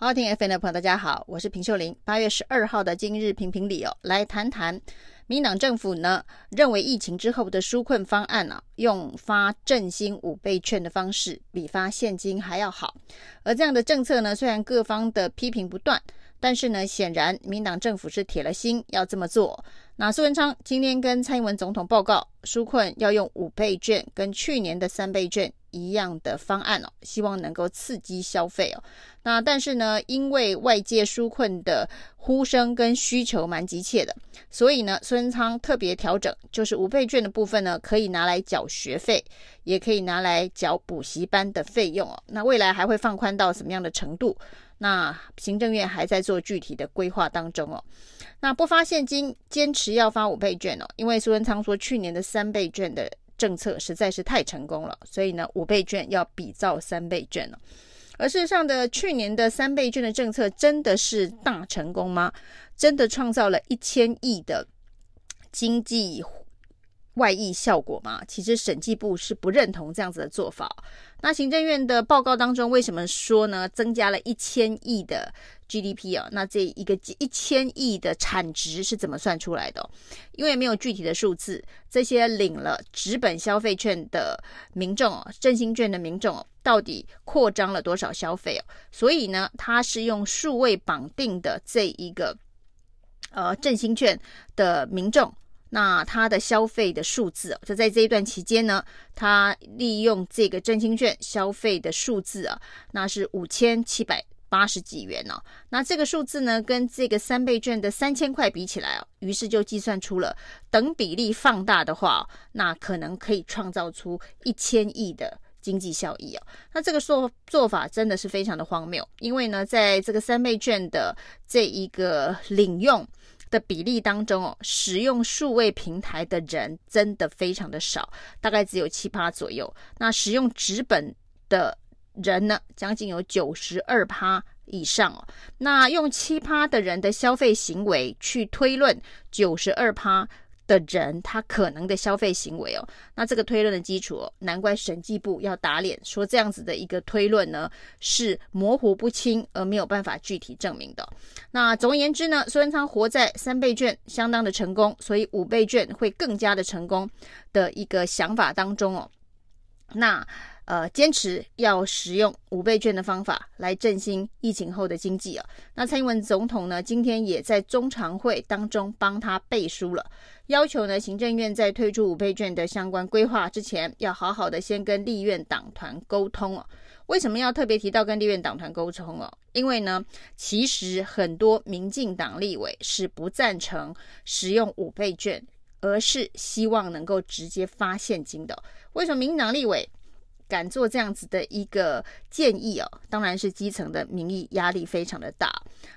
好听 FM 的朋友，大家好，我是平秀玲。八月十二号的今日评评理哦，来谈谈民党政府呢认为疫情之后的纾困方案啊，用发振兴五倍券的方式比发现金还要好。而这样的政策呢，虽然各方的批评不断，但是呢，显然民党政府是铁了心要这么做。那苏文昌今天跟蔡英文总统报告，纾困要用五倍券，跟去年的三倍券。一样的方案哦，希望能够刺激消费哦。那但是呢，因为外界纾困的呼声跟需求蛮急切的，所以呢，苏贞昌特别调整，就是五倍券的部分呢，可以拿来缴学费，也可以拿来缴补习班的费用哦。那未来还会放宽到什么样的程度？那行政院还在做具体的规划当中哦。那不发现金，坚持要发五倍券哦，因为苏贞昌说去年的三倍券的。政策实在是太成功了，所以呢，五倍券要比照三倍券了。而事实上的，去年的三倍券的政策真的是大成功吗？真的创造了一千亿的经济外溢效果吗？其实审计部是不认同这样子的做法。那行政院的报告当中为什么说呢？增加了一千亿的 GDP 啊？那这一个一千亿的产值是怎么算出来的？因为没有具体的数字，这些领了纸本消费券的民众哦，振兴券的民众哦到底扩张了多少消费哦？所以呢，它是用数位绑定的这一个呃振兴券的民众。那他的消费的数字，就在这一段期间呢，他利用这个振兴券消费的数字啊，那是五千七百八十几元哦。那这个数字呢，跟这个三倍券的三千块比起来哦，于是就计算出了等比例放大的话，那可能可以创造出一千亿的经济效益哦。那这个做做法真的是非常的荒谬，因为呢，在这个三倍券的这一个领用。的比例当中哦，使用数位平台的人真的非常的少，大概只有七趴左右。那使用纸本的人呢，将近有九十二趴以上哦。那用七趴的人的消费行为去推论九十二趴。的人，他可能的消费行为哦，那这个推论的基础哦，难怪审计部要打脸，说这样子的一个推论呢是模糊不清，而没有办法具体证明的。那总而言之呢，虽然他活在三倍券相当的成功，所以五倍券会更加的成功的一个想法当中哦，那。呃，坚持要使用五倍券的方法来振兴疫情后的经济啊。那蔡英文总统呢，今天也在中常会当中帮他背书了，要求呢，行政院在推出五倍券的相关规划之前，要好好的先跟立院党团沟通哦。为什么要特别提到跟立院党团沟通哦？因为呢，其实很多民进党立委是不赞成使用五倍券，而是希望能够直接发现金的。为什么民进党立委敢做这样子的一个建议哦，当然是基层的民意压力非常的大。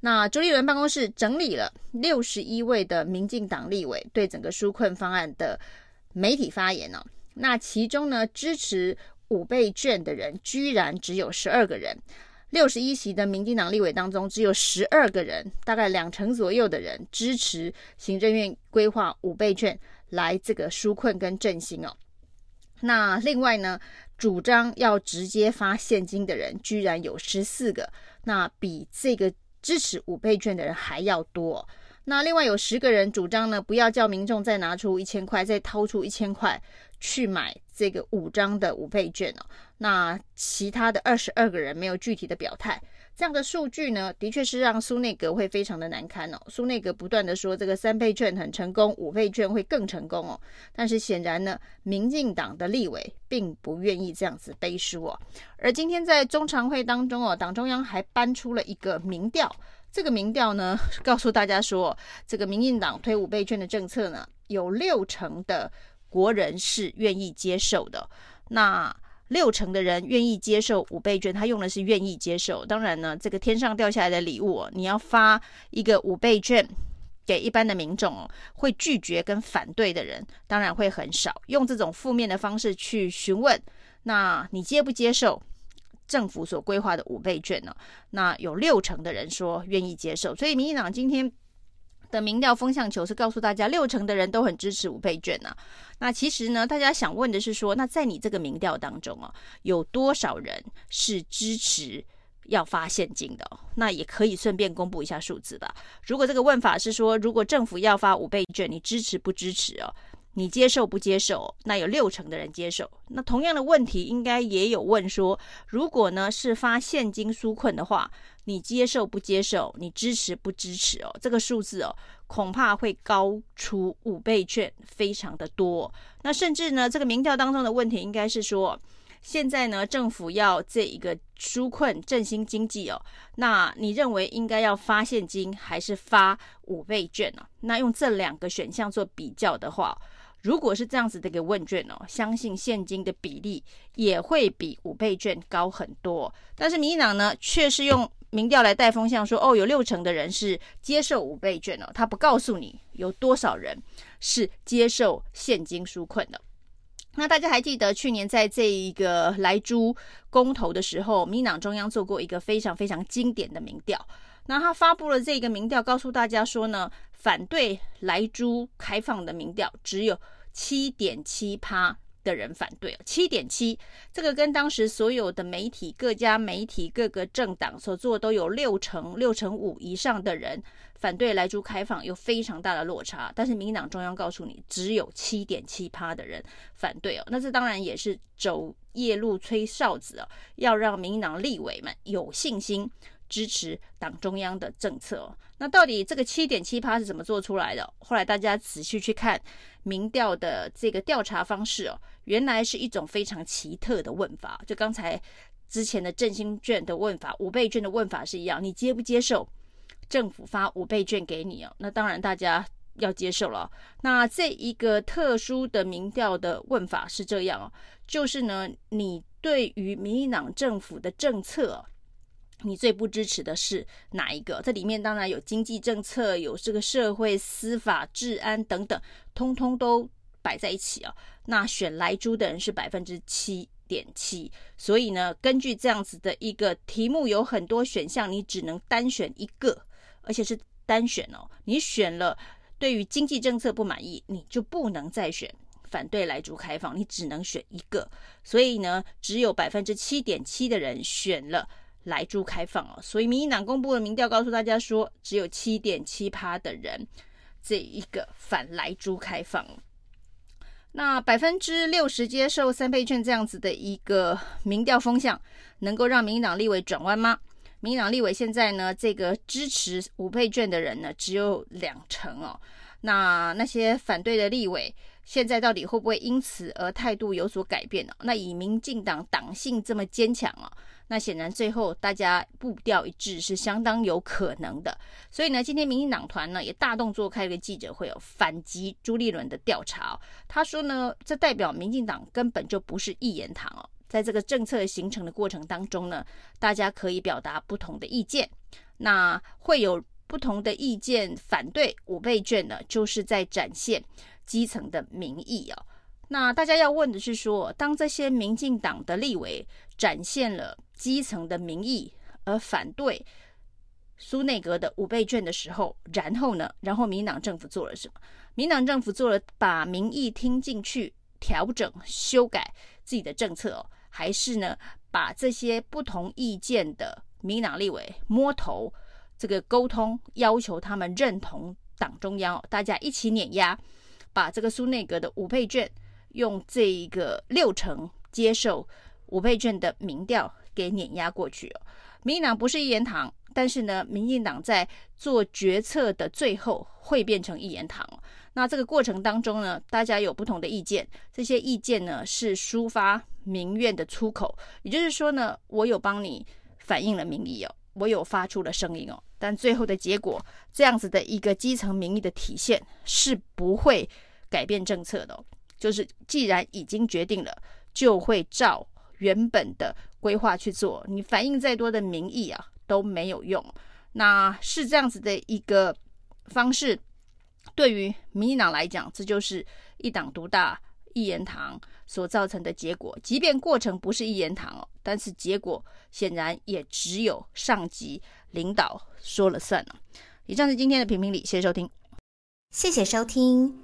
那朱立伦办公室整理了六十一位的民进党立委对整个纾困方案的媒体发言呢，哦，那其中呢，支持五倍券的人居然只有十二个人，六十一席的民进党立委当中只有十二个人，大概两成左右的人支持行政院规划五倍券来这个纾困跟振兴哦。那另外呢，主张要直接发现金的人居然有十四个，那比这个支持五倍券的人还要多。那另外有十个人主张呢，不要叫民众再拿出一千块，再掏出一千块去买这个五张的五倍券哦。那其他的二十二个人没有具体的表态。这样的数据呢，的确是让苏内阁会非常的难堪哦。苏内阁不断的说这个三倍券很成功，五倍券会更成功哦。但是显然呢，民进党的立委并不愿意这样子背书哦。而今天在中常会当中哦，党中央还搬出了一个民调，这个民调呢，告诉大家说，这个民进党推五倍券的政策呢，有六成的国人是愿意接受的。那六成的人愿意接受五倍券，他用的是愿意接受。当然呢，这个天上掉下来的礼物，你要发一个五倍券给一般的民众，会拒绝跟反对的人当然会很少。用这种负面的方式去询问，那你接不接受政府所规划的五倍券呢？那有六成的人说愿意接受，所以民进党今天。的民调风向球是告诉大家，六成的人都很支持五倍券呐、啊。那其实呢，大家想问的是说，那在你这个民调当中啊，有多少人是支持要发现金的，那也可以顺便公布一下数字吧。如果这个问法是说，如果政府要发五倍券，你支持不支持哦？你接受不接受？那有六成的人接受。那同样的问题应该也有问说，如果呢是发现金纾困的话，你接受不接受？你支持不支持哦？这个数字哦，恐怕会高出五倍券非常的多。那甚至呢，这个民调当中的问题应该是说。现在呢，政府要这一个纾困振兴经济哦，那你认为应该要发现金还是发五倍券呢？那用这两个选项做比较的话，如果是这样子的一个问卷哦，相信现金的比例也会比五倍券高很多。但是民进党呢，却是用民调来带风向说，哦，有六成的人是接受五倍券哦，他不告诉你有多少人是接受现金纾困的。那大家还记得去年在这一个莱猪公投的时候，民进党中央做过一个非常非常经典的民调。那他发布了这个民调，告诉大家说呢，反对莱猪开放的民调只有七点七趴。的人反对七点七，这个跟当时所有的媒体、各家媒体、各个政党所做都有六成、六成五以上的人反对来珠开放，有非常大的落差。但是民进党中央告诉你，只有七点七趴的人反对哦，那这当然也是走夜路吹哨子哦，要让民进党立委们有信心。支持党中央的政策哦，那到底这个七点七趴是怎么做出来的？后来大家仔细去看民调的这个调查方式哦，原来是一种非常奇特的问法。就刚才之前的振兴券的问法、五倍券的问法是一样，你接不接受政府发五倍券给你哦？那当然大家要接受了。那这一个特殊的民调的问法是这样哦，就是呢，你对于民进党政府的政策。你最不支持的是哪一个？这里面当然有经济政策，有这个社会、司法、治安等等，通通都摆在一起啊。那选莱猪的人是百分之七点七，所以呢，根据这样子的一个题目，有很多选项，你只能单选一个，而且是单选哦。你选了对于经济政策不满意，你就不能再选反对莱猪开放，你只能选一个。所以呢，只有百分之七点七的人选了。莱猪开放哦，所以民进党公布的民调告诉大家说，只有七点七趴的人这一个反莱猪开放。那百分之六十接受三倍券这样子的一个民调风向，能够让民进党立委转弯吗？民进党立委现在呢，这个支持五倍券的人呢，只有两成哦。那那些反对的立委，现在到底会不会因此而态度有所改变呢？那以民进党党性这么坚强啊？那显然最后大家步调一致是相当有可能的，所以呢，今天民进党团呢也大动作开了个记者会哦，反击朱立伦的调查。他说呢，这代表民进党根本就不是一言堂哦，在这个政策形成的过程当中呢，大家可以表达不同的意见，那会有不同的意见反对五倍券呢，就是在展现基层的民意哦。那大家要问的是说，当这些民进党的立委展现了基层的民意而反对苏内阁的五倍券的时候，然后呢？然后民党政府做了什么？民党政府做了把民意听进去，调整修改自己的政策，还是呢把这些不同意见的民党立委摸头，这个沟通，要求他们认同党中央，大家一起碾压，把这个苏内阁的五倍券。用这一个六成接受五倍券的民调给碾压过去哦。民进党不是一言堂，但是呢，民进党在做决策的最后会变成一言堂。那这个过程当中呢，大家有不同的意见，这些意见呢是抒发民怨的出口。也就是说呢，我有帮你反映了民意哦，我有发出了声音哦，但最后的结果，这样子的一个基层民意的体现是不会改变政策的。就是既然已经决定了，就会照原本的规划去做。你反映再多的民意啊都没有用。那是这样子的一个方式，对于民进党来讲，这就是一党独大、一言堂所造成的结果。即便过程不是一言堂哦，但是结果显然也只有上级领导说了算。以上是今天的评评理，谢谢收听，谢谢收听。